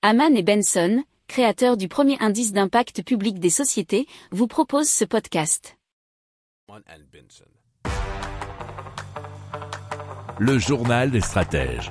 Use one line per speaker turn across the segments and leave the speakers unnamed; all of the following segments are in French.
Haman et Benson, créateurs du premier indice d'impact public des sociétés, vous proposent ce podcast.
Le journal des stratèges.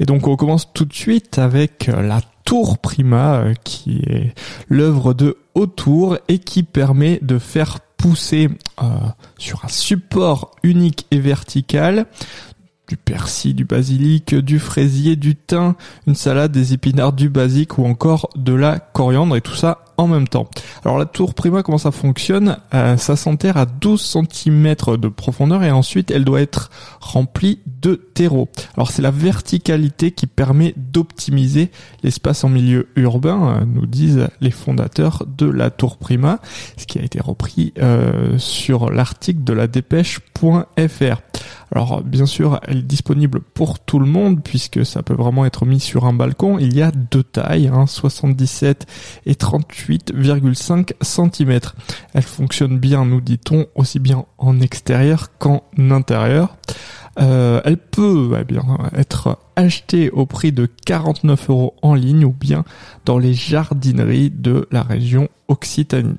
Et donc on commence tout de suite avec la Tour Prima, euh, qui est l'œuvre de Autour et qui permet de faire pousser euh, sur un support unique et vertical du persil, du basilic, du fraisier, du thym, une salade, des épinards, du basique ou encore de la coriandre et tout ça en même temps. Alors la tour Prima, comment ça fonctionne? Euh, Ça s'enterre à 12 cm de profondeur et ensuite elle doit être remplie de terreau. Alors c'est la verticalité qui permet d'optimiser l'espace en milieu urbain, euh, nous disent les fondateurs de la tour Prima, ce qui a été repris euh, sur l'article de la dépêche.fr. Alors bien sûr, elle est disponible pour tout le monde puisque ça peut vraiment être mis sur un balcon. Il y a deux tailles, hein, 77 et 38,5 cm. Elle fonctionne bien, nous dit-on, aussi bien en extérieur qu'en intérieur. Euh, elle peut eh être achetée au prix de 49 euros en ligne ou bien dans les jardineries de la région Occitanie.